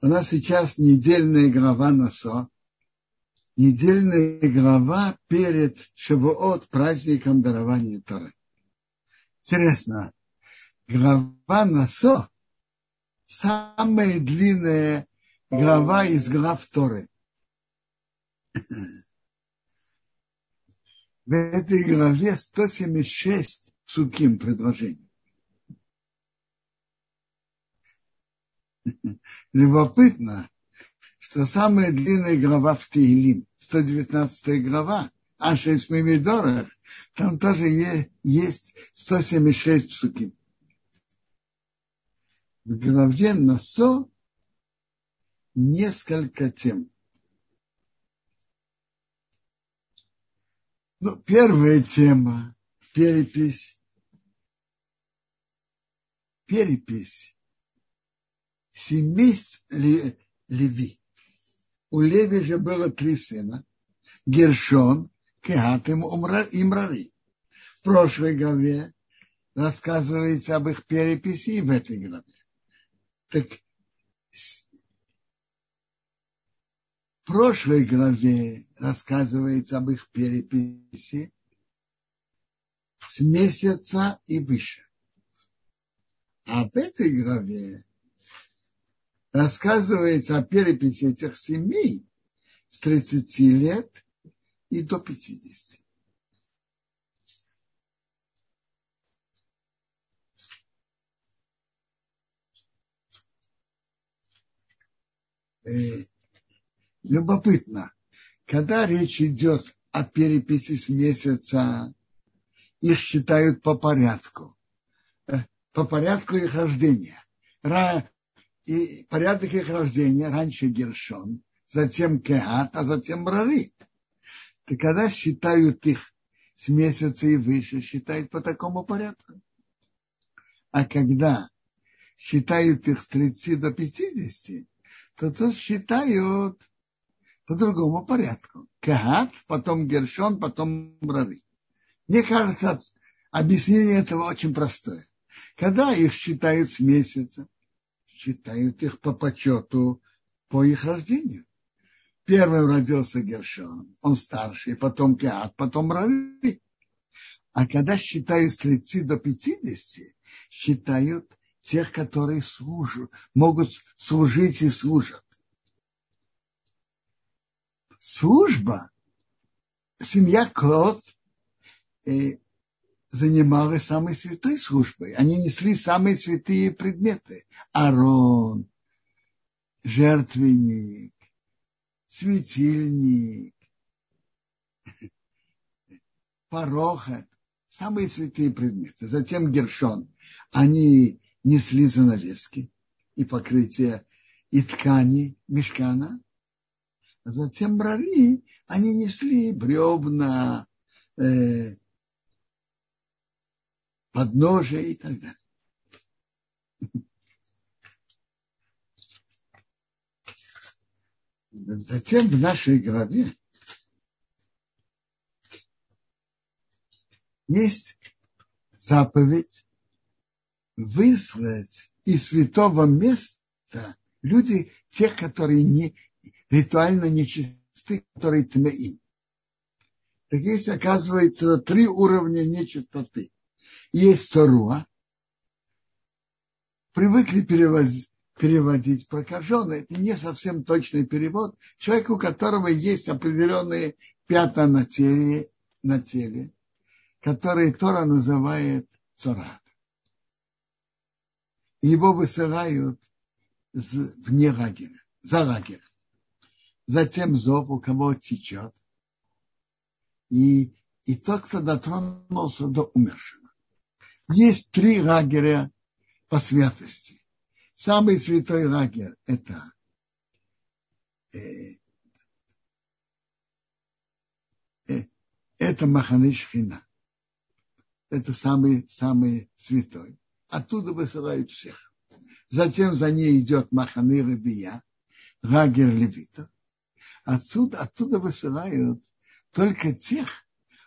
У нас сейчас недельная глава Насо. Недельная глава перед Шавуот, праздником дарования Торы. Интересно, глава Насо самая длинная глава из глав Торы. В этой главе 176 суким предложений. Любопытно, что самая длинная глава в Тиилим, 119 глава, а 6 Мемидорах, там тоже есть 176 псуки. В главе Насо несколько тем. Ну, первая тема – перепись. Перепись семейств Леви. У Леви же было три сына. Гершон, Кеат и Мрари. В прошлой главе рассказывается об их переписи в этой главе. Так в прошлой главе рассказывается об их переписи с месяца и выше. А в этой главе рассказывается о переписи этих семей с 30 лет и до 50. Э, любопытно, когда речь идет о переписи с месяца, их считают по порядку, э, по порядку их рождения и порядок их рождения раньше Гершон, затем Кеат, а затем Брари. То когда считают их с месяца и выше, считают по такому порядку. А когда считают их с 30 до 50, то то считают по другому порядку. Кеат, потом Гершон, потом Брари. Мне кажется, объяснение этого очень простое. Когда их считают с месяца, считают их по почету по их рождению. Первым родился Гершон, он старший, потом Кеат, потом Рави. А когда считают с 30 до 50, считают тех, которые служат, могут служить и служат. Служба, семья Клод, э, занимались самой святой службой. Они несли самые святые предметы. Арон, жертвенник, светильник, порохот, самые святые предметы. Затем Гершон. Они несли занавески и покрытие и ткани мешкана. Затем брали, они несли бревна, э, подножия и так далее. Затем в нашей главе есть заповедь выслать из святого места люди, тех, которые не, ритуально нечисты, которые тмеим. Так есть, оказывается, три уровня нечистоты есть Торуа, привыкли перевозить, переводить прокаженный. Это не совсем точный перевод. Человек, у которого есть определенные пятна на теле, на теле которые Тора называет царат. Его высылают вне лагеря, за лагерь. Затем зов, у кого течет. И, и тот, кто дотронулся до умершего. Есть три лагеря по святости. Самый святой лагерь – это э, э, это Маханы Шхина. Это самый, самый святой. Оттуда высылают всех. Затем за ней идет Маханы Рабия, лагерь левитов. Отсюда, оттуда высылают только тех,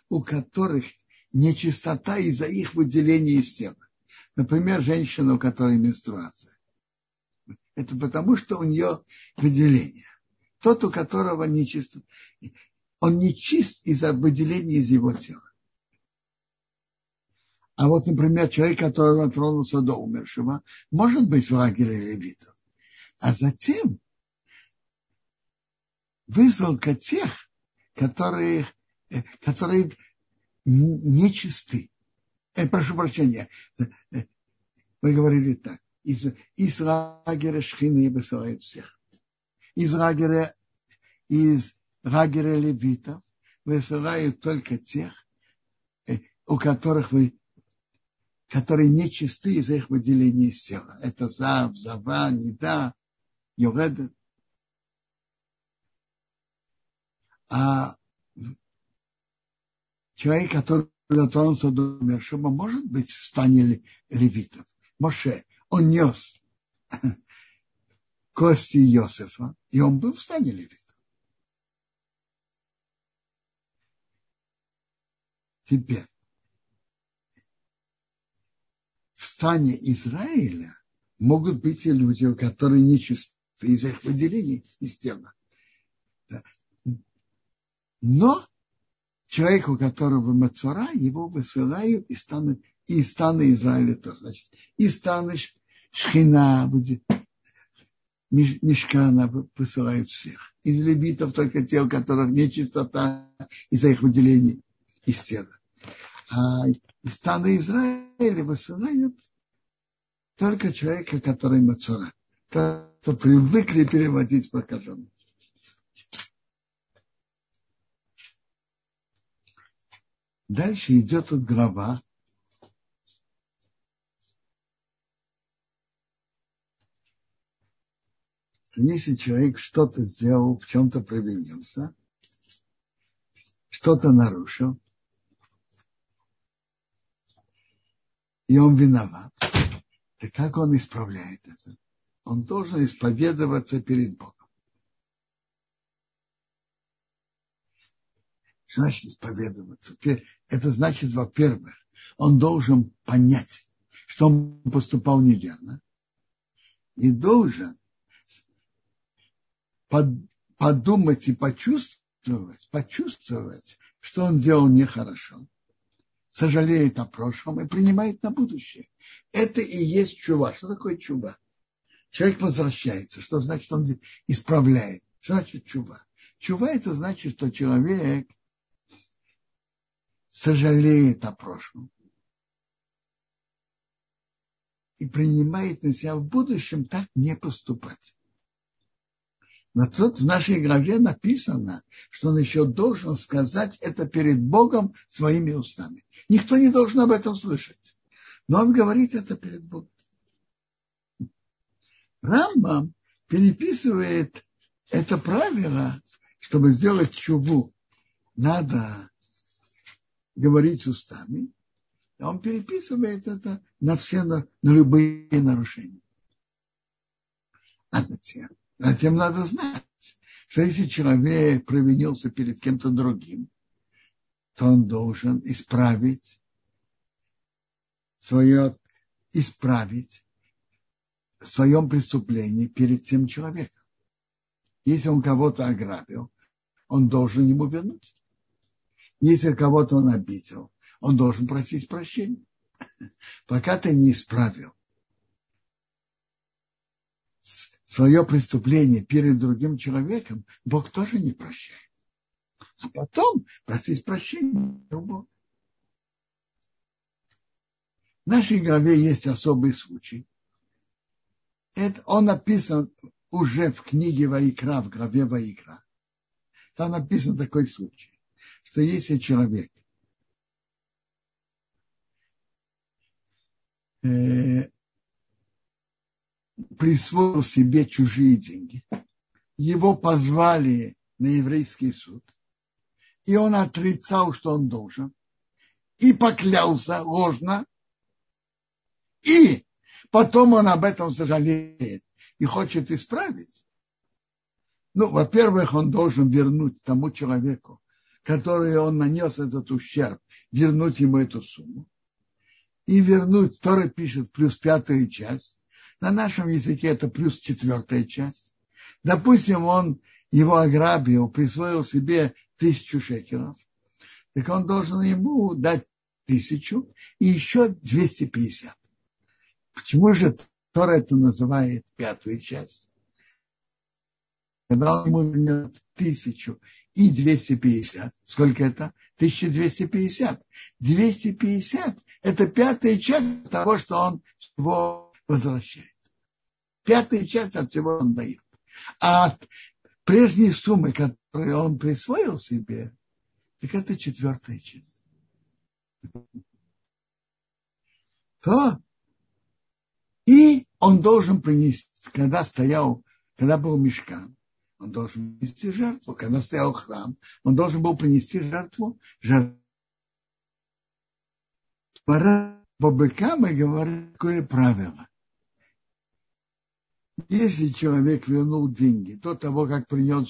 у которых нечистота из-за их выделения из тела. Например, женщина, у которой менструация. Это потому, что у нее выделение. Тот, у которого нечисто, он не чист из-за выделения из его тела. А вот, например, человек, который дотронулся до умершего, может быть в лагере левитов. А затем высылка тех, которые, э, которые нечисты. Э, прошу прощения, э, вы говорили так. Из, из лагеря шхины высылают всех. Из лагеря, из лагеря левитов высылают только тех, э, у которых вы которые нечисты из-за их выделения из тела. Это Зав, Зава, Нида, Йоредет. А человек, который дотронулся до умершего, может быть в стане левитов. Моше, он нес кости Иосифа, и он был в стане левитов. Теперь, в стане Израиля могут быть и люди, которые нечисты из их выделений из тела. Но человеку, у которого Мацура, его высылают из стана, из стана Израиля тоже. Значит, из стана Шхина, Мешкана высылают всех. Из левитов только те, у которых нечистота из-за их выделений из тела. А из стана Израиля высылают только человека, который Мацура. Кто привыкли переводить прокаженных. Дальше идет тут глава. Если человек что-то сделал, в чем-то провинился, что-то нарушил, и он виноват, то как он исправляет это? Он должен исповедоваться перед Богом. значит исповедоваться? Это значит, во-первых, он должен понять, что он поступал неверно, и должен подумать и почувствовать, почувствовать, что он делал нехорошо, сожалеет о прошлом и принимает на будущее. Это и есть чува. Что такое чува? Человек возвращается. Что значит он исправляет? Что значит чува? Чува это значит, что человек сожалеет о прошлом и принимает на себя в будущем так не поступать. Но тут в нашей главе написано, что он еще должен сказать это перед Богом своими устами. Никто не должен об этом слышать. Но он говорит это перед Богом. Рамбам переписывает это правило, чтобы сделать чуву. Надо говорить устами, а он переписывает это на все, на, на любые нарушения. А затем, затем надо знать, что если человек провинился перед кем-то другим, то он должен исправить свое, исправить в своем преступлении перед тем человеком. Если он кого-то ограбил, он должен ему вернуть. Если кого-то он обидел, он должен просить прощения. Пока ты не исправил свое преступление перед другим человеком, Бог тоже не прощает. А потом просить прощения у Бога. В нашей главе есть особый случай. Это, он написан уже в книге Ваикра, в главе Ваикра. Там написан такой случай что если человек э, присвоил себе чужие деньги, его позвали на еврейский суд, и он отрицал, что он должен, и поклялся ложно, и потом он об этом сожалеет и хочет исправить. Ну, во-первых, он должен вернуть тому человеку которые он нанес этот ущерб, вернуть ему эту сумму. И вернуть, Тора пишет, плюс пятая часть. На нашем языке это плюс четвертая часть. Допустим, он его ограбил, присвоил себе тысячу шекелов, так он должен ему дать тысячу и еще 250. Почему же Тора это называет пятую часть? Когда он ему вернет тысячу и 250, сколько это? 1250. 250 – это пятая часть того, что он его возвращает. Пятая часть от всего он дает. А от прежней суммы, которую он присвоил себе, так это четвертая часть. То и он должен принести, когда стоял, когда был мешкан, он должен принести жертву. Когда стоял храм, он должен был принести жертву. жертву. Пора по быкам и говорит такое правило. Если человек вернул деньги до того, как принес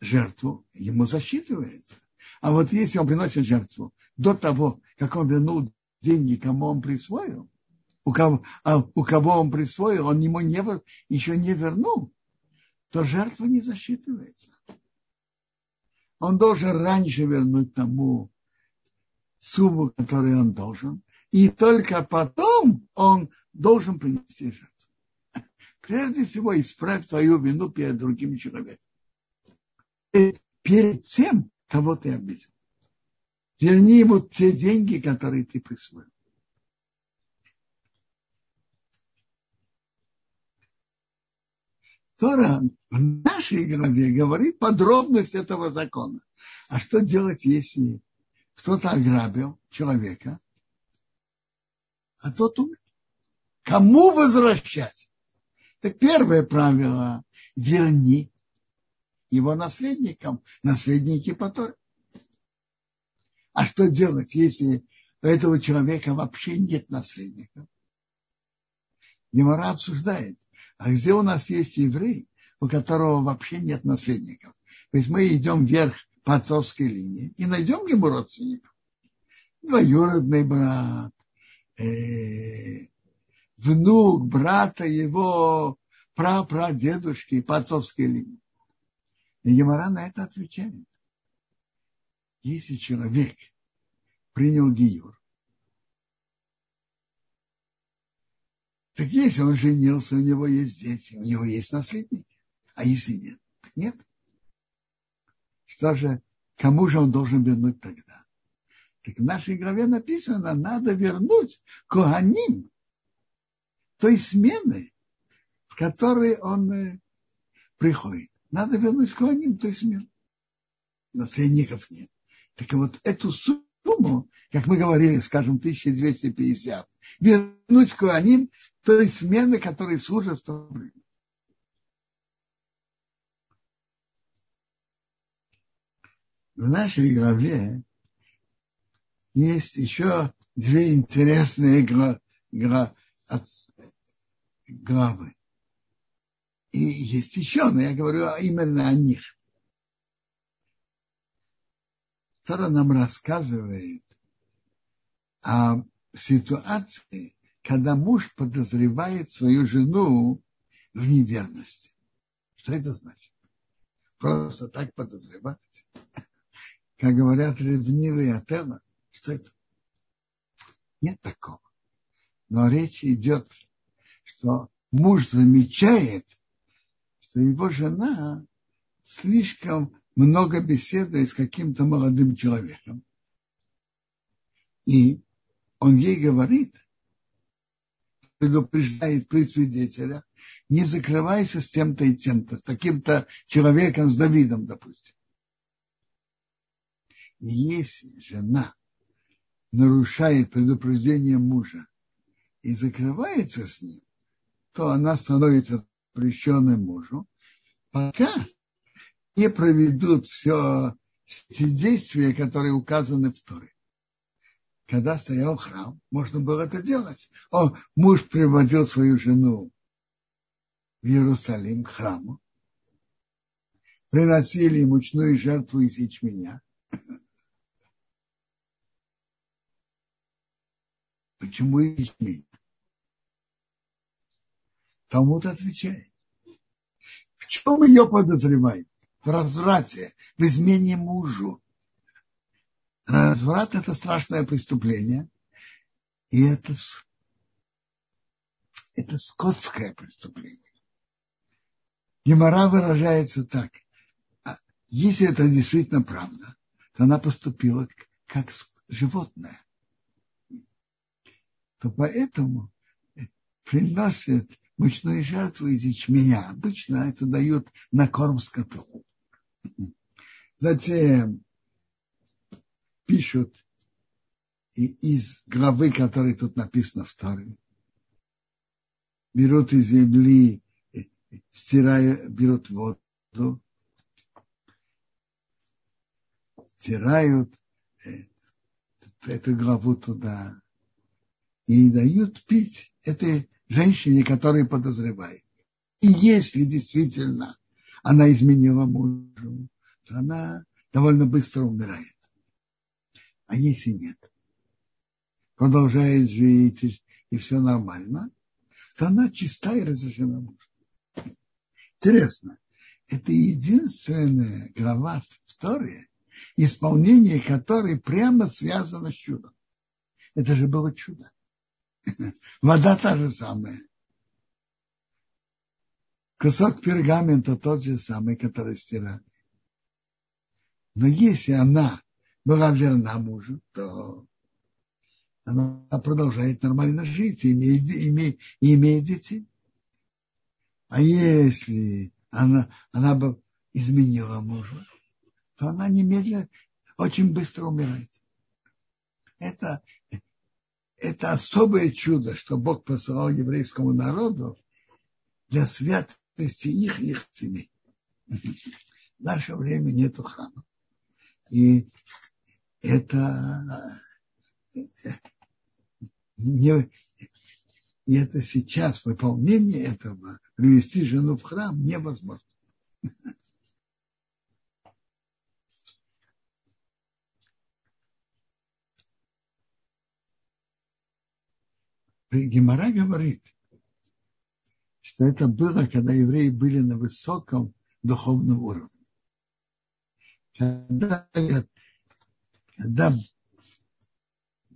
жертву, ему засчитывается. А вот если он приносит жертву до того, как он вернул деньги, кому он присвоил, у кого, а у кого он присвоил, он ему не, еще не вернул, то жертва не засчитывается. Он должен раньше вернуть тому сумму, которую он должен, и только потом он должен принести жертву. Прежде всего, исправь твою вину перед другим человеком. Перед тем, кого ты обидел. Верни ему те деньги, которые ты присвоил. Тора в нашей главе говорит подробность этого закона. А что делать, если кто-то ограбил человека, а тот умер? Кому возвращать? Так первое правило – верни его наследникам, наследники потом. А что делать, если у этого человека вообще нет наследников? Немара обсуждает, а где у нас есть еврей, у которого вообще нет наследников? Есть мы идем вверх по отцовской линии и найдем ему родственников. Двоюродный брат, э, внук брата его прапрадедушки по отцовской линии. И Емара на это отвечает. Если человек принял гиюр, так если он женился, у него есть дети, у него есть наследники. А если нет, так нет. Что же, кому же он должен вернуть тогда? Так в нашей главе написано, надо вернуть Коганим, той смены, в которой он э, приходит. Надо вернуть Коаним, то есть мир. Наследников нет. Так вот эту сумму, как мы говорили, скажем, 1250, вернуть Коаним, той смены, которые служат в то время. В нашей главе есть еще две интересные главы. И есть еще, но я говорю именно о них. Тора нам рассказывает о ситуации, когда муж подозревает свою жену в неверности. Что это значит? Просто так подозревать. Как говорят ревнивые отела, что это? Нет такого. Но речь идет, что муж замечает, что его жена слишком много беседует с каким-то молодым человеком. И он ей говорит, предупреждает при свидетелях, не закрывайся с тем-то и тем-то, с таким-то человеком, с Давидом, допустим. И если жена нарушает предупреждение мужа и закрывается с ним, то она становится запрещенным мужу, пока не проведут все эти действия, которые указаны в Торе. Когда стоял храм, можно было это делать. О, муж приводил свою жену в Иерусалим к храму, приносили мучную жертву из ячменя. Почему ячмень? Талмуд отвечает. В чем ее подозревают? В разврате, в измене мужу. Разврат – это страшное преступление. И это, это скотское преступление. Гемора выражается так. А если это действительно правда, то она поступила как животное. То поэтому приносят мучную жертву из ячменя. Обычно это дают на корм скоту. Затем пишут и из главы, которой тут написано второй, берут из земли, стирая, берут воду, стирают э, эту главу туда и дают пить этой женщине, которая подозревает. И если действительно она изменила мужу, то она довольно быстро умирает. А если нет, продолжает жить и, все нормально, то она чиста и разрешена мужу. Интересно, это единственная глава вторая, исполнение которой прямо связано с чудом. Это же было чудо. Вода та же самая. Кусок пергамента тот же самый, который стирали. Но если она была верна мужу, то она продолжает нормально жить и имеет, имеет, имеет детей. А если она, она бы изменила мужа, то она немедленно очень быстро умирает. Это это особое чудо, что Бог посылал еврейскому народу для святости их и их семей. В наше время нету храма. И это не, и это сейчас выполнение этого, привести жену в храм невозможно. Гемора говорит, что это было, когда евреи были на высоком духовном уровне. Когда, когда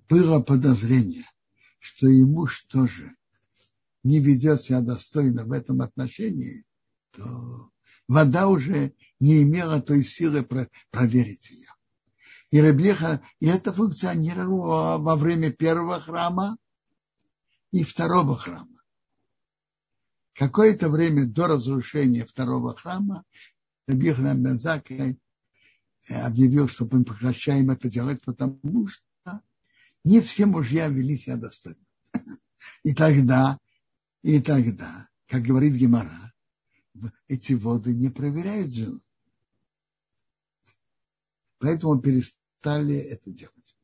было подозрение, что и муж тоже не ведет себя достойно в этом отношении, то вода уже не имела той силы проверить ее. И Рабеха, и это функционировало во время первого храма, и второго храма. Какое-то время до разрушения второго храма Рабихна Бензак объявил, что мы прекращаем это делать, потому что не все мужья вели себя достойно. И тогда, и тогда, как говорит Гемора, эти воды не проверяют жену. Поэтому перестали это делать.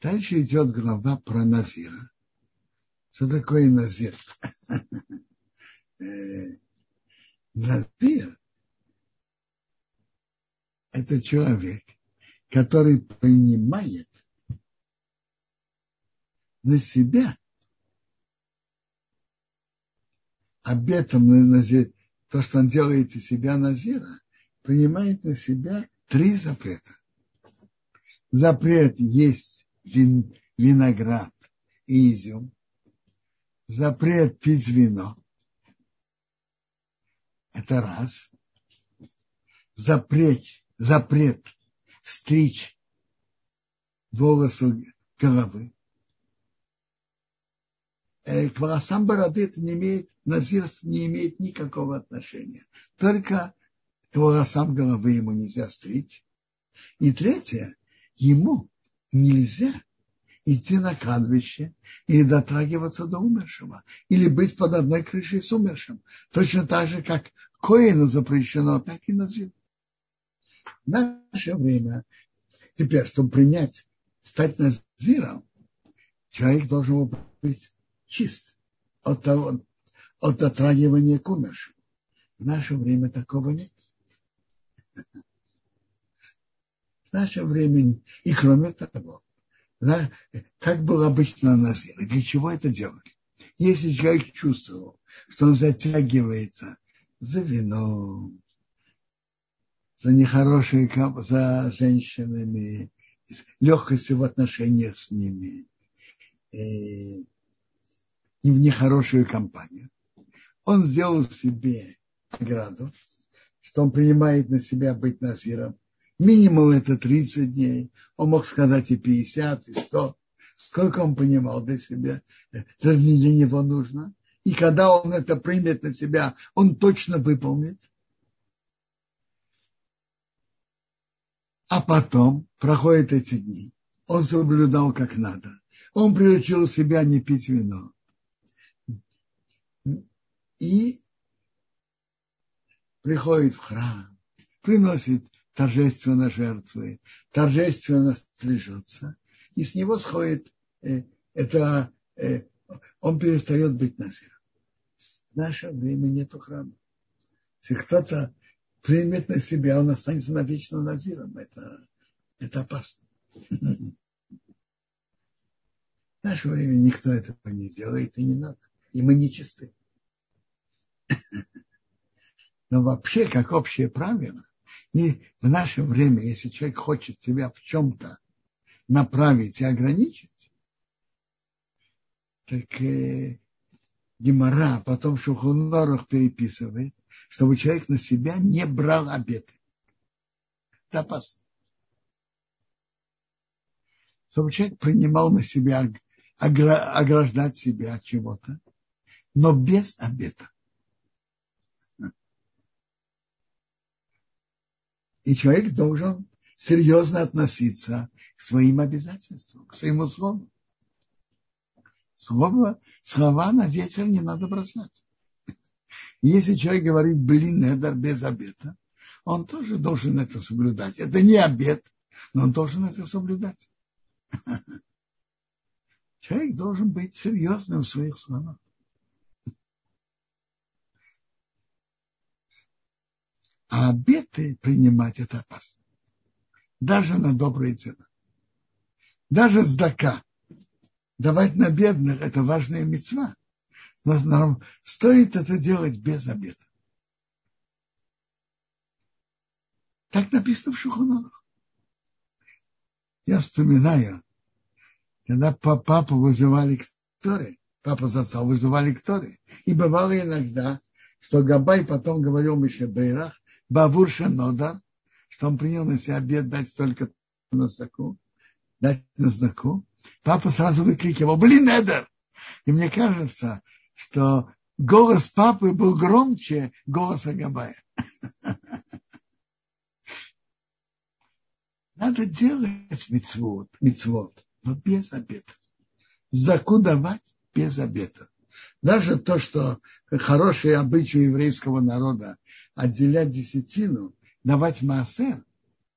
Дальше идет глава про Назира. Что такое Назир? Э, Назир – это человек, который принимает на себя обетом на назир, то, что он делает из себя назира, принимает на себя три запрета. Запрет есть вин, виноград и изюм, запрет пить вино. Это раз. Запрет, запрет стричь волосы головы. Э, к волосам бороды это не имеет, назирство не имеет никакого отношения. Только к волосам головы ему нельзя стричь. И третье, ему нельзя идти на кладбище или дотрагиваться до умершего, или быть под одной крышей с умершим. Точно так же, как Коину запрещено, так и Назир. В наше время, теперь, чтобы принять, стать Назиром, человек должен быть чист от, того, от дотрагивания к умершему. В наше время такого нет. В наше время, и кроме того? Как было обычно на Назире. Для чего это делали? Если человек чувствовал, что он затягивается за вином, за нехорошие, за женщинами, легкостью в отношениях с ними, и в нехорошую компанию. Он сделал себе награду, что он принимает на себя быть назиром. Минимум это 30 дней. Он мог сказать и 50, и 100. Сколько он понимал для себя, для него нужно. И когда он это примет на себя, он точно выполнит. А потом проходят эти дни. Он соблюдал как надо. Он приучил себя не пить вино. И приходит в храм, приносит торжественно жертвы, торжественно стрижется, и с него сходит э, это, э, он перестает быть назиром. В наше время нету храма. Если кто-то примет на себя, он останется навечно назиром. Это, это опасно. В наше время никто этого не делает и не надо. И мы не чисты. Но вообще, как общее правило, и в наше время, если человек хочет себя в чем-то направить и ограничить, так э, Гемора потом в Шухунорах переписывает, чтобы человек на себя не брал обеты. Это опасно. Чтобы человек принимал на себя, ограждать себя от чего-то, но без обета. И человек должен серьезно относиться к своим обязательствам, к своему слову. Слово, слова на ветер не надо бросать. Если человек говорит, блин, это без обета, он тоже должен это соблюдать. Это не обет, но он должен это соблюдать. Человек должен быть серьезным в своих словах. А обеты принимать это опасно. Даже на добрые дела. Даже сдака. Давать на бедных – это важная мецва. Но стоит это делать без обета. Так написано в Шухунорах. Я вспоминаю, когда папу вызывали к Торе, папа за отца вызывали к Торе. И бывало иногда, что Габай потом говорил Мише Бейрах, Бавур Шанодар, что он принял на себя обед дать только на знаку, дать на знаку. Папа сразу выкрикивал, блин, Эдер! И мне кажется, что голос папы был громче голоса Габая. Надо делать мицвод, мицвод, но без обета. Заку давать без обета. Даже то, что хороший обычай еврейского народа отделять десятину, давать маасер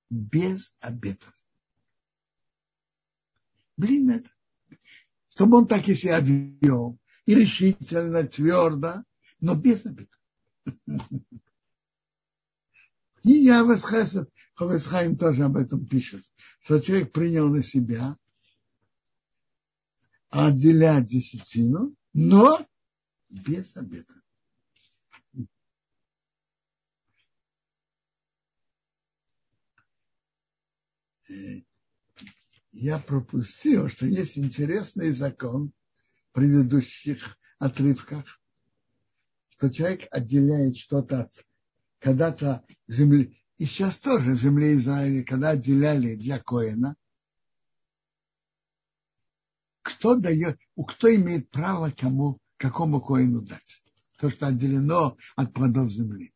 без обетов. Блин, это. Чтобы он так и себя вел, и решительно, твердо, но без обетов. И я Хесед, Ховесхайм тоже об этом пишет, что человек принял на себя отделять десятину, но без обета. Я пропустил, что есть интересный закон в предыдущих отрывках, что человек отделяет что-то от когда-то земли, и сейчас тоже в земле Израиля, когда отделяли для Коина, кто дает, кто имеет право кому, какому коину дать. То, что отделено от плодов земли.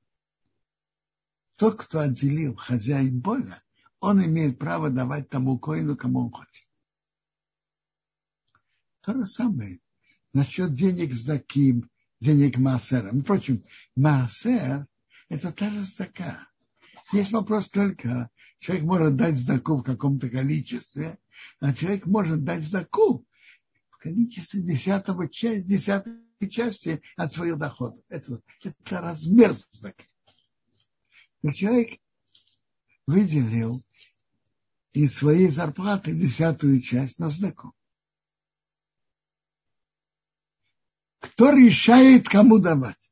Тот, кто отделил хозяин Бога, он имеет право давать тому коину, кому он хочет. То же самое насчет денег с таким, денег Маасера. Впрочем, Маасер – это та же стака. Есть вопрос только, человек может дать сдаку в каком-то количестве, а человек может дать сдаку количестве десятого, десятой части от своих доходов. Это, это размер. Но человек выделил из своей зарплаты десятую часть на сдаку. Кто решает, кому давать?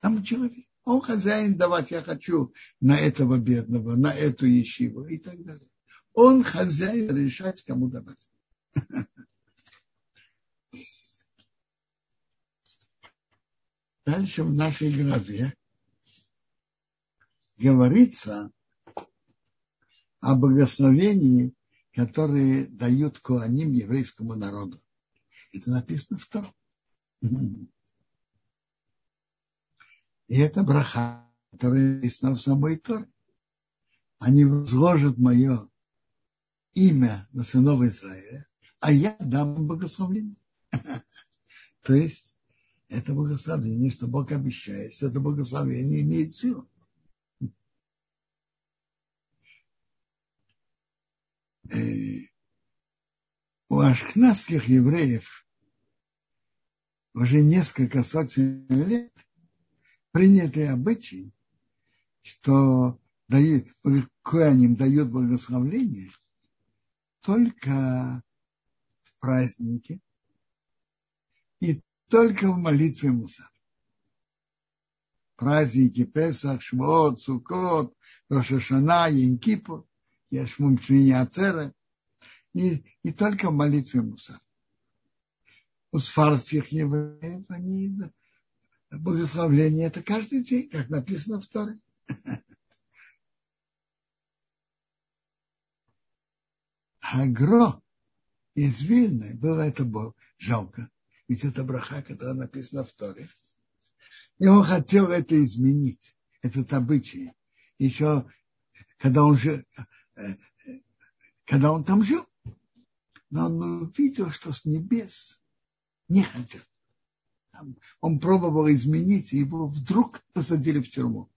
Там человек. Он хозяин давать, я хочу на этого бедного, на эту ищиву и так далее. Он хозяин решать, кому давать. Дальше в нашей главе говорится о благословении, которые дают Куаним еврейскому народу. Это написано в Тору. И это браха, которая написана в самой Торе. Они возложат мое имя на сынов Израиля, а я дам им благословение. То есть это благословение, что Бог обещает, что это благословение имеет силу. У ашкнадских евреев уже несколько сотен лет принятый обычай, что дают, Коаним дает благословление только в празднике и только в молитве Муса. Праздники Песах, Шмот, Сукот, Рошашана, Янкипур – Яшмум Шмини Ацера, и, и только в молитве Муса. У сфарских евреев они благословление это каждый день, как написано в Торе. Агро из Вильны было это было жалко. Ведь это браха, которая написана в Торе. И он хотел это изменить, этот обычай. Еще когда он же когда он там жил. Но он увидел, что с небес не хотят. Он пробовал изменить, его вдруг посадили в тюрьму.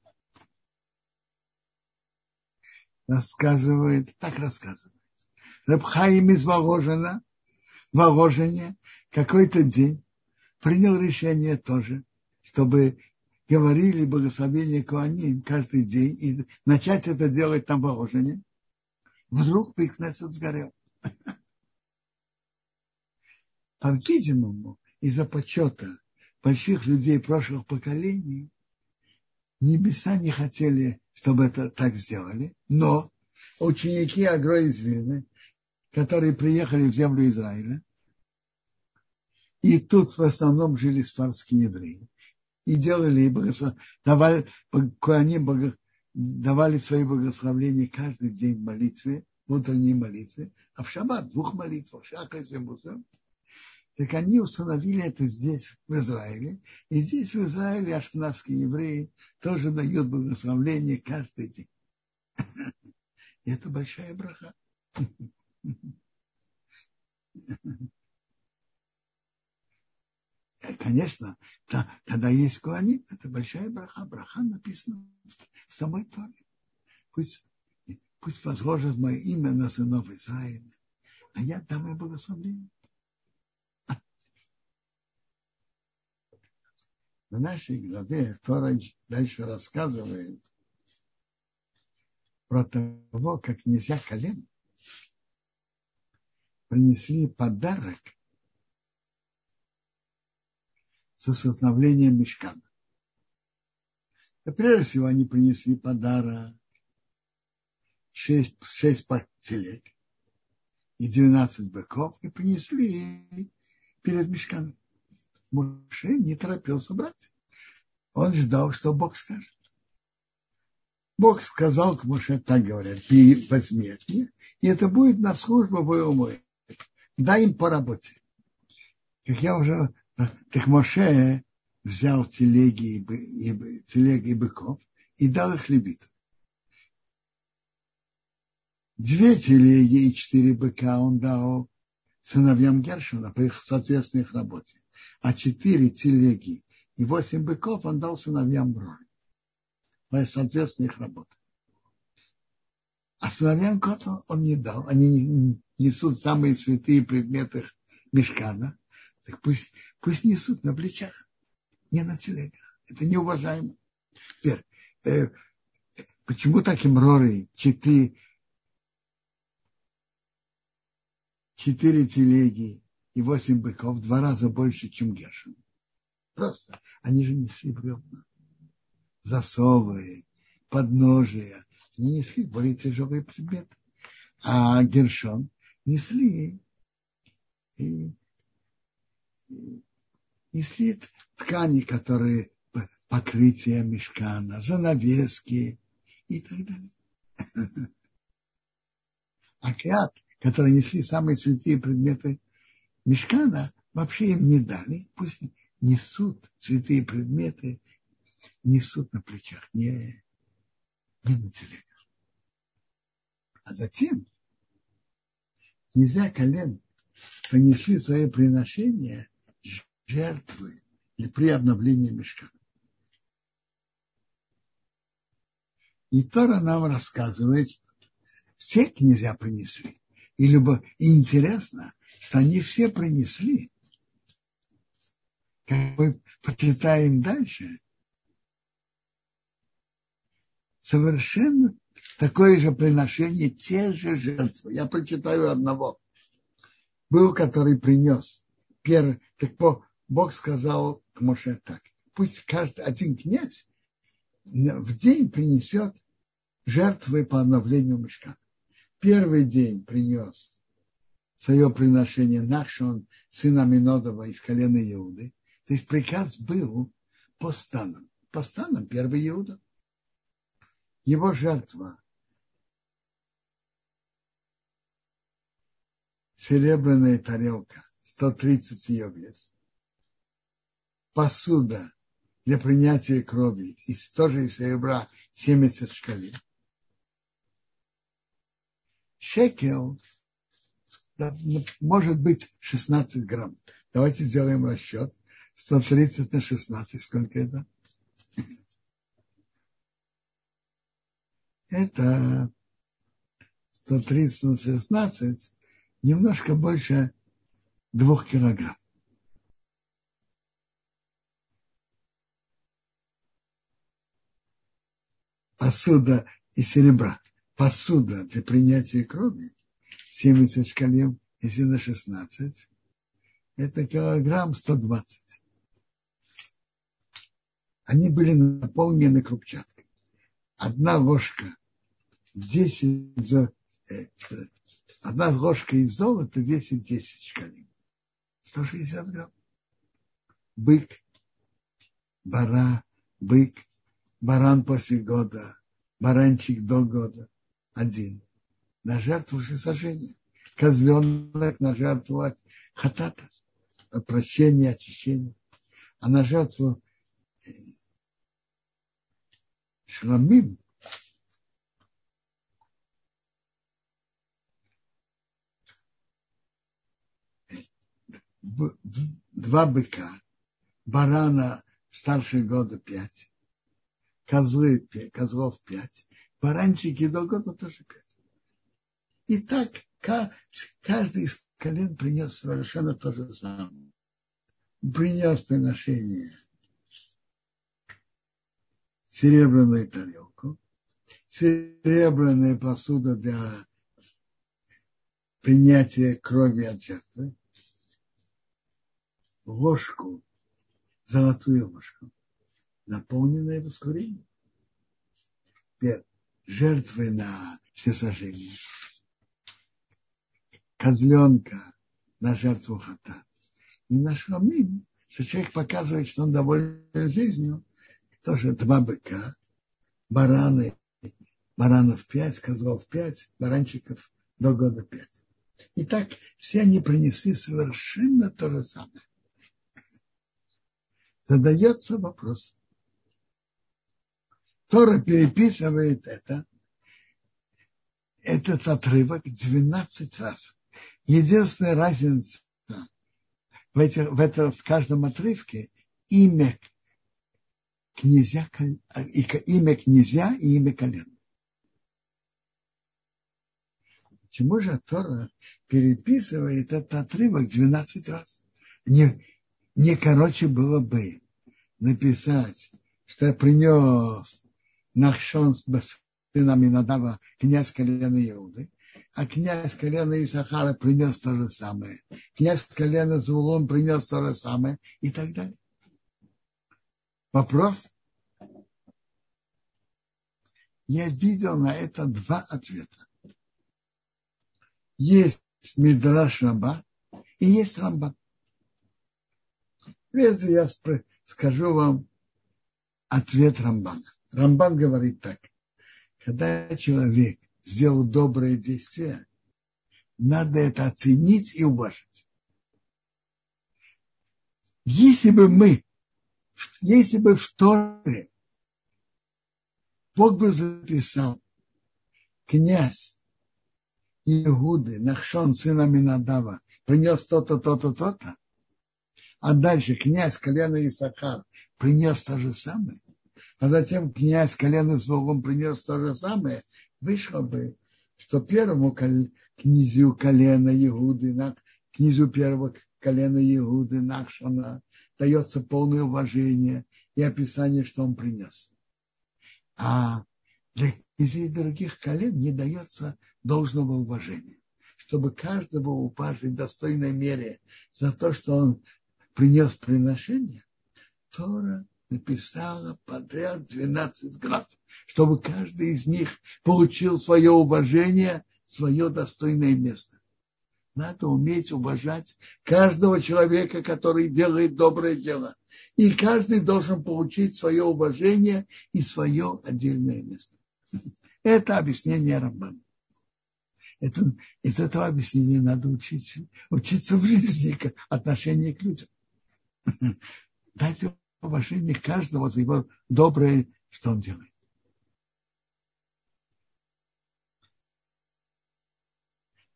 Рассказывает, так рассказывает. Рабхаим из Воложина, Воложине какой-то день принял решение тоже, чтобы говорили благословение Куаним каждый день и начать это делать там в Воложине вдруг Бейкнесет сгорел. По-видимому, из-за почета больших людей прошлых поколений, небеса не хотели, чтобы это так сделали, но ученики Агро из Вильны, которые приехали в землю Израиля, и тут в основном жили сфарские евреи, и делали, давали, они давали свои благословения каждый день в молитве, внутренней молитве, а в шаббат двух молитвах, шаха и. Так они установили это здесь, в Израиле. И здесь, в Израиле, ашкнадские евреи тоже дают благословление каждый день. И это большая браха. Конечно, когда есть куаним, это большая браха. Браха написана в самой Торе. Пусть, пусть возложит мое имя на сынов Израиля, а я дам им благословение. В нашей главе Тора дальше рассказывает про того, как князья колен принесли подарок с осознавлением мешкана. И прежде всего они принесли подарок шесть, шесть телег и двенадцать быков и принесли перед мешканом. Моше не торопился брать. Он ждал, что Бог скажет. Бог сказал к Моше, так говорят, возьми от них, и это будет на службу мой. Дай им поработать. Как я уже так Моше взял телеги и, и, телеги и быков и дал их левиту. Две телеги и четыре быка он дал сыновьям Гершина по их соответственной их работе. А четыре телеги и восемь быков он дал сыновьям Брори по соответственной их работе. А сыновьям Кота он не дал. Они несут самые святые предметы мешкана. Так пусть, пусть несут на плечах, не на телегах. Это неуважаемо. Теперь, э, почему так им роры, читы четыре телеги и восемь быков, два раза больше, чем Гершин. Просто они же несли бревна, засовы, подножия. Они несли более тяжелые предметы. А Гершон несли и, несли ткани, которые покрытие мешкана, занавески и так далее. А кят, которые несли самые святые предметы мешкана, вообще им не дали. Пусть несут святые предметы, несут на плечах, не, не на телегах. А затем нельзя колен понесли свои приношения жертвы и при обновлении мешка. И Тора нам рассказывает, все князья принесли. И, любо, и интересно, что они все принесли. Как мы почитаем дальше, совершенно такое же приношение, те же жертвы. Я прочитаю одного. Был, который принес первый. Так Бог сказал к Моше так. Пусть каждый один князь в день принесет жертвы по обновлению мешка. Первый день принес свое приношение Нахшон, сына Минодова из колена Иуды. То есть приказ был по станам. По станам первый Иуда. Его жертва серебряная тарелка, 130 ее вес. Посуда для принятия крови из тоже из серебра 70 шкалин. Шекел может быть 16 грамм. Давайте сделаем расчет. 130 на 16. Сколько это? Это 130 на 16 немножко больше двух килограмм. Посуда из серебра. Посуда для принятия крови 70 шкалем, если на 16, это килограмм 120. Они были наполнены крупчаткой. Одна ложка 10 за, э, одна ложка из золота весит 10 шкалин. 160 грамм. Бык, бара, бык, баран после года, баранчик до года. Один. На жертву всесожжения. Козленок на жертву хатата. Прощение, очищение. А на жертву э, шламим два быка, барана старше года пять, козлы, козлов пять, баранчики до года тоже пять. И так каждый из колен принес совершенно то же самое. Принес приношение серебряную тарелку, серебряная посуда для принятия крови от жертвы, ложку, золотую ложку, наполненную воскурением. Теперь жертвы на всесожжение. Козленка на жертву хата. И на шрамим, что человек показывает, что он доволен жизнью, тоже два быка, бараны, баранов пять, козлов пять, баранчиков до года пять. И так все они принесли совершенно то же самое задается вопрос. Тора переписывает это, этот отрывок 12 раз. Единственная разница в, эти, в, это, в каждом отрывке имя князя, имя князя и имя колен. Почему же Тора переписывает этот отрывок 12 раз? Не, не короче было бы написать, что я принес Нахшон с сына Минадава, князь колена Иуды, а князь колена Исахара принес то же самое. Князь колена Звулон принес то же самое и так далее. Вопрос? Я видел на это два ответа. Есть Мидраш Раба и есть Рамбан. Прежде я скажу вам ответ Рамбана. Рамбан говорит так. Когда человек сделал доброе действие, надо это оценить и уважить. Если бы мы, если бы в Торе Бог бы записал князь Иуды, Нахшон, сына Минадава, принес то-то, то-то, то-то, а дальше князь колена Исахар принес то же самое, а затем князь колена Зволом принес то же самое, вышло бы, что первому князю колена Иуды, князю первого колена Иуды, Нахшона, дается полное уважение и описание, что он принес. А для князей других колен не дается должного уважения. Чтобы каждого уважить в достойной мере за то, что он принес приношение, Тора написала подряд 12 глав, чтобы каждый из них получил свое уважение, свое достойное место. Надо уметь уважать каждого человека, который делает доброе дело. И каждый должен получить свое уважение и свое отдельное место. Это объяснение Рамбана. Это, из этого объяснения надо учиться, учиться в жизни, отношение к людям. Дать уважение каждого за его доброе, что он делает.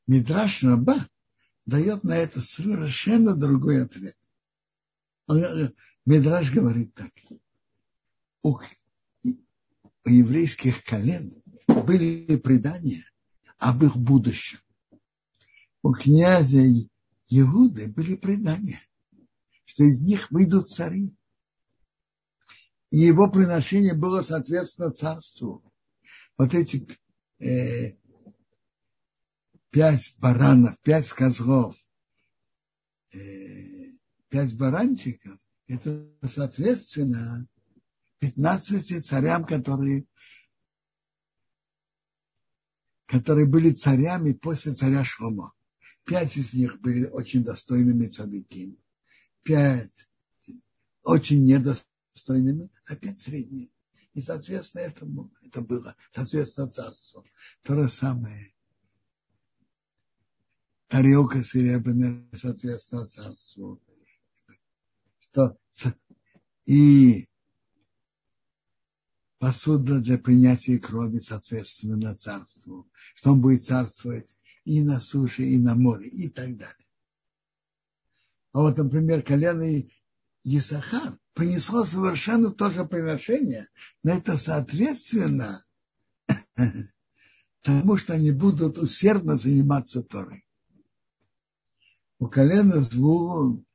Мидраш Раба дает на это совершенно другой ответ. Э, Мидраш говорит так. У еврейских колен были предания об их будущем. У князя Иуды были предания что из них выйдут цари. И его приношение было соответственно царству. Вот эти э, пять баранов, пять козлов, э, пять баранчиков, это соответственно 15 царям, которые, которые были царями после царя Шлома. Пять из них были очень достойными цадыками пять очень недостойными, а пять средние. И, соответственно, этому это было, соответственно, царству. То же самое. Тарелка серебряная, соответственно, царству. Что, и посуда для принятия крови, соответственно, царству. Что он будет царствовать и на суше, и на море, и так далее. А вот, например, колено Исахар принесло совершенно то же приношение, но это соответственно тому, что они будут усердно заниматься Торой. У колена Звулун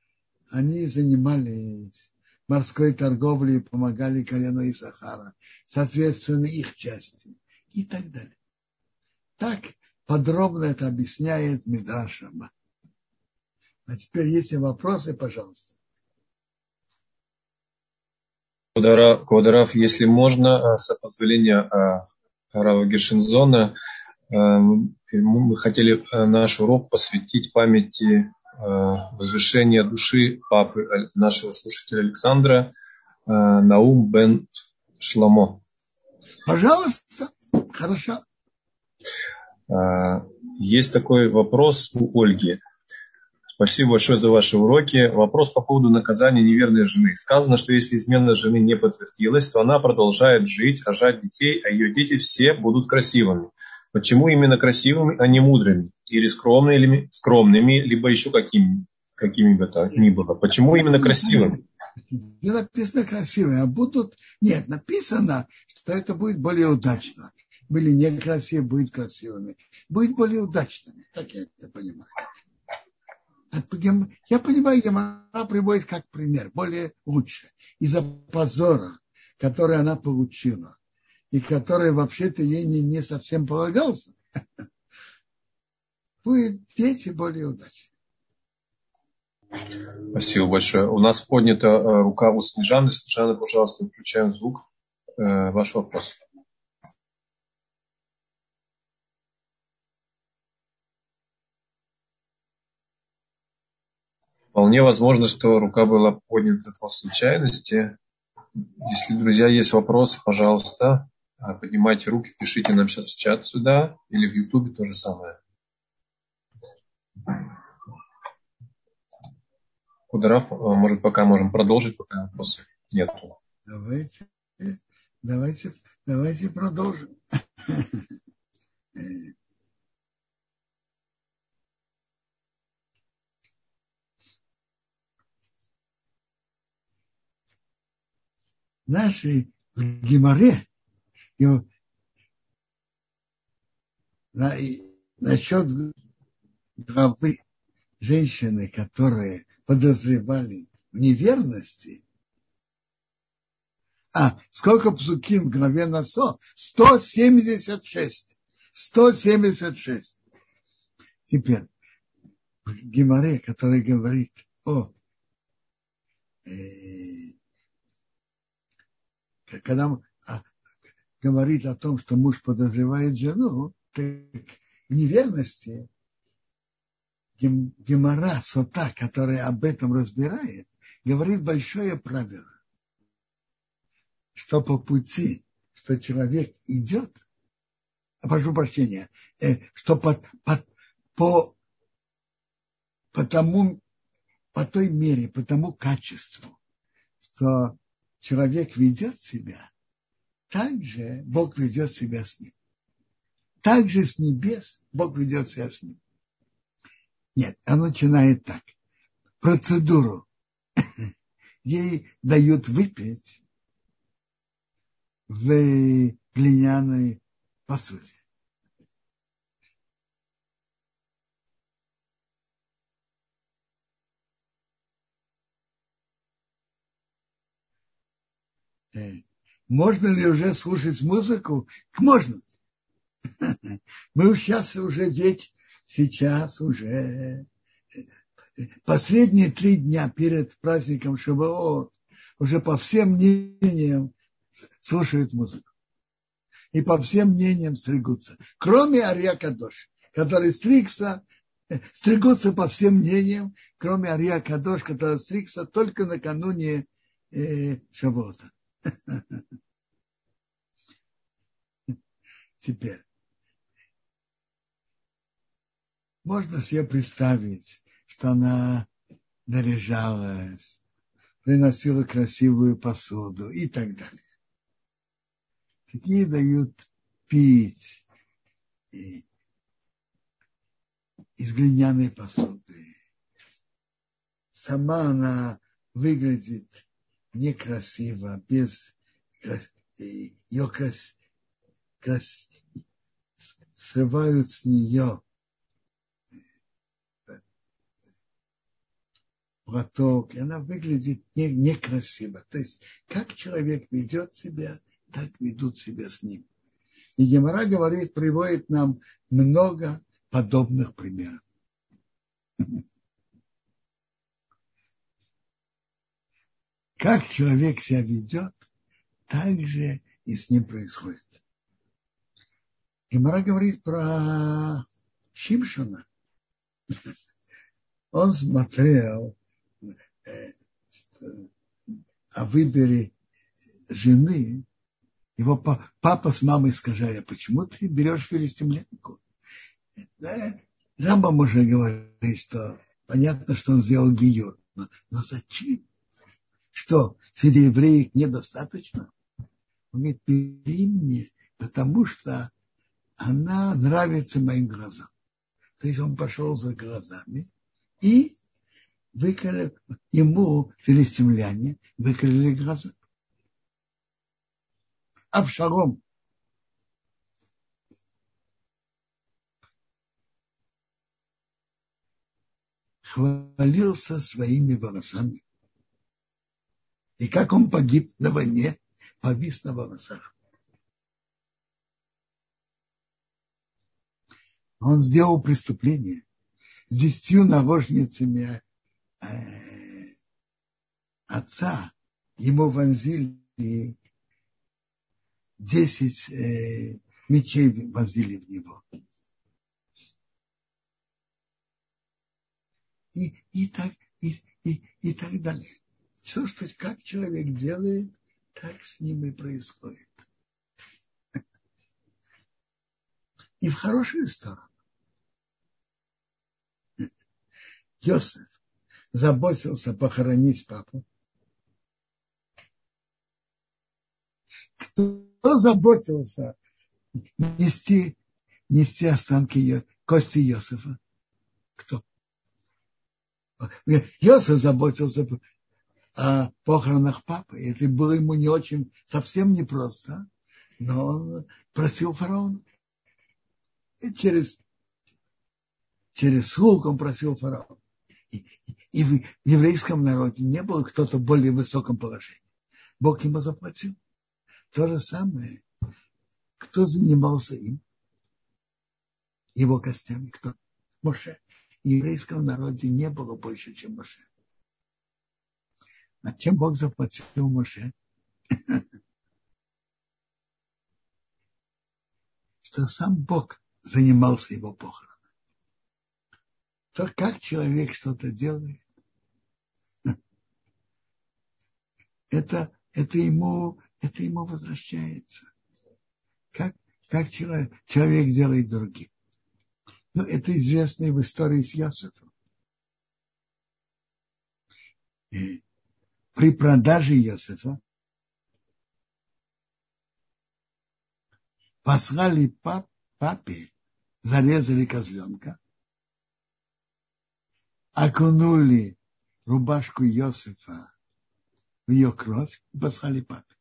они занимались морской торговлей помогали колену Исахара, соответственно, их части и так далее. Так подробно это объясняет Мидраш Раба. А теперь, если вопросы, пожалуйста. Квадарав, если можно, а, с позволения а, Рава Гершинзона, а, мы хотели наш урок посвятить памяти возвышения души папы нашего слушателя Александра Наум бен Шламо. Пожалуйста, хорошо. Есть такой вопрос у Ольги. Спасибо большое за ваши уроки. Вопрос по поводу наказания неверной жены. Сказано, что если измена жены не подтвердилась, то она продолжает жить, рожать детей, а ее дети все будут красивыми. Почему именно красивыми, а не мудрыми? Или скромными, скромными либо еще какими, какими бы то ни было? Почему именно красивыми? Не написано красивые, а будут... Нет, написано, что это будет более удачно. Были некрасивые, будет красивыми. Будет более удачными. Так я это понимаю. Я понимаю, Гемора приводит как пример, более лучше. Из-за позора, который она получила, и который вообще-то ей не, не совсем полагался. будет дети более удачные. Спасибо большое. У нас поднята э, рука у Снежаны. Снежана, пожалуйста, включаем звук. Э, ваш вопрос. Вполне возможно, что рука была поднята по случайности. Если, друзья, есть вопросы, пожалуйста, а, поднимайте руки, пишите нам сейчас в чат сюда или в Ютубе то же самое. Кударов, а, может, пока можем продолжить, пока вопросов нет. Давайте, давайте, давайте продолжим. нашей в Гимаре на, насчет главы женщины, которые подозревали в неверности, а сколько псуким в главе Насо? 176. 176. Теперь, в Гимаре, который говорит о э, когда а, говорит о том, что муж подозревает жену, так неверности Гемора Сота, которая об этом разбирает, говорит большое правило, что по пути, что человек идет, а, прошу прощения, э, что по, по, по, по тому, по той мере, по тому качеству, что человек ведет себя, так же Бог ведет себя с ним. Так же с небес Бог ведет себя с ним. Нет, он начинает так. Процедуру. Ей дают выпить в глиняной посуде. Можно ли уже слушать музыку? Можно. Мы сейчас уже ведь сейчас уже э, последние три дня перед праздником Шабаот уже по всем мнениям слушают музыку. И по всем мнениям стригутся. Кроме Ария Кадош, который стригся, э, стригутся по всем мнениям, кроме Ария Кадош, который стригся только накануне э, Шавота. Теперь. Можно себе представить, что она наряжалась, приносила красивую посуду и так далее. Такие дают пить и из глиняной посуды. Сама она выглядит некрасиво, без ее крас, крас, срывают с нее платок, и она выглядит не, некрасиво. То есть, как человек ведет себя, так ведут себя с ним. И Гемора говорит, приводит нам много подобных примеров. как человек себя ведет, так же и с ним происходит. Гемора говорит про Шимшона. Он смотрел э, о выборе жены. Его папа с мамой сказали, «А почему ты берешь филистимлянку? Да, Рамбам уже говорит, что понятно, что он сделал гиюр. Но, но зачем? Что, среди евреев недостаточно? Он говорит, мне, потому что она нравится моим глазам. То есть он пошел за глазами и выкрыли ему филистимляне, выкрыли глаза. Авшалом хвалился своими волосами. И как он погиб на войне, повис на волосах. Он сделал преступление с десятью наложницами э, отца. Ему вонзили десять э, мечей возили в него. И, и, так, и, и, и так далее. Все, что как человек делает, так с ним и происходит. И в хорошую сторону. Йосеф заботился похоронить папу. Кто заботился нести, нести останки, кости Йосифа? Кто? Йосиф заботился о похоронах папы. Это было ему не очень, совсем непросто, но он просил фараона. И через, через слуг он просил фараона. И, и в еврейском народе не было кто-то более высоком положении. Бог ему заплатил. То же самое. Кто занимался им? Его костями. Кто? Моше. В еврейском народе не было больше, чем Моше. А чем Бог заплатил Моше? Что сам Бог занимался его похороном. То, как человек что-то делает, это, это ему это ему возвращается. Как, как человек, человек делает другим. Ну, это известно в истории с Йосифом. И при продаже Йосифа послали пап, папе, зарезали козленка, окунули рубашку Йосифа в ее кровь и послали папе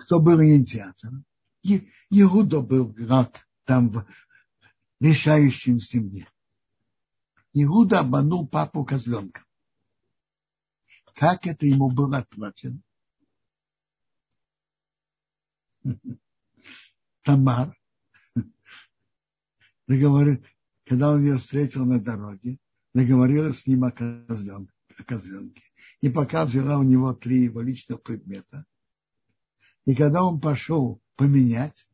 кто был инициатором. Иуда был там решающим в семье. Иуда обманул папу козленка. Как это ему было отплачено? Тамар договорил, когда он ее встретил на дороге, договорилась с ним о козленке. О козленке. И пока взяла у него три его личных предмета, и когда он пошел поменять,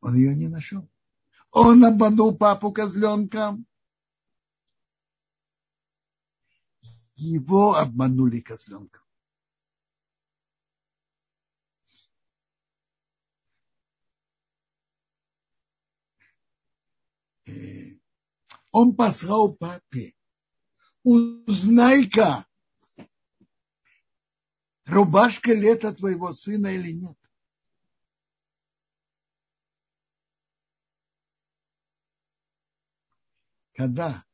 он ее не нашел. Он обманул папу козленком. Его обманули козленком. Э, он послал папе, узнай-ка, рубашка лета твоего сына или нет. Когда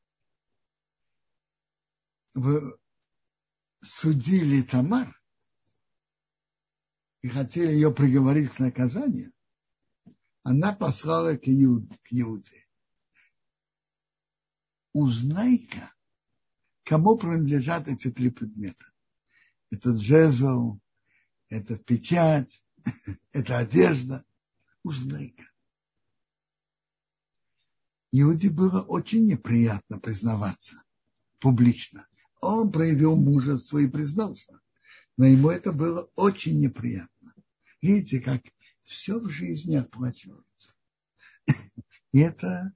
судили Тамар и хотели ее приговорить к наказанию, она послала к Иуде. Узнай-ка, кому принадлежат эти три предмета этот жезл, это печать, это одежда. Узнай-ка. Иуде было очень неприятно признаваться публично. Он проявил мужество и признался. Но ему это было очень неприятно. Видите, как все в жизни отплачивается. И это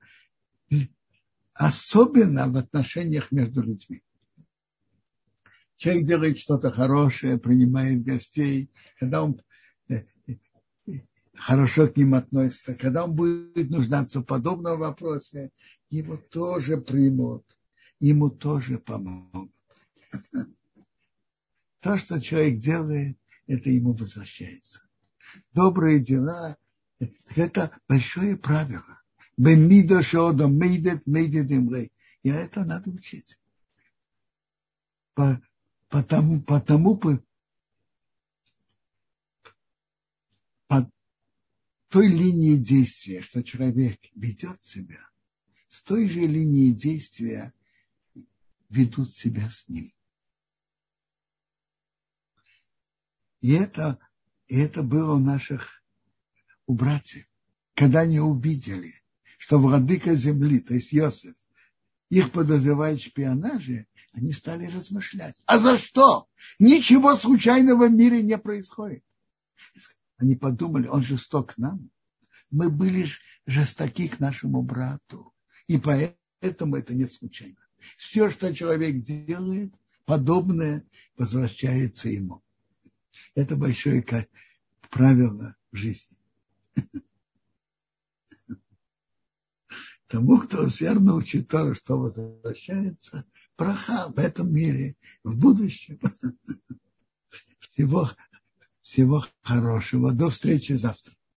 особенно в отношениях между людьми. Человек делает что-то хорошее, принимает гостей, когда он э, хорошо к ним относится, когда он будет нуждаться в подобном вопросе, его тоже примут, ему тоже помогут. То, что человек делает, это ему возвращается. Добрые дела – это большое правило. Бемидо шода мейдет мейдет имрей. И это надо учить потому, потому по, по той линии действия, что человек ведет себя, с той же линии действия ведут себя с ним. И это, и это было у наших, у братьев. когда они увидели, что владыка земли, то есть Иосиф, их подозревает в шпионаже, они стали размышлять. А за что? Ничего случайного в мире не происходит. Они подумали, он жесток к нам. Мы были жестоки к нашему брату. И поэтому это не случайно. Все, что человек делает, подобное возвращается ему. Это большое правило жизни. Тому, кто усердно учит то, что возвращается, праха в этом мире, в будущем. Всего, всего хорошего. До встречи завтра.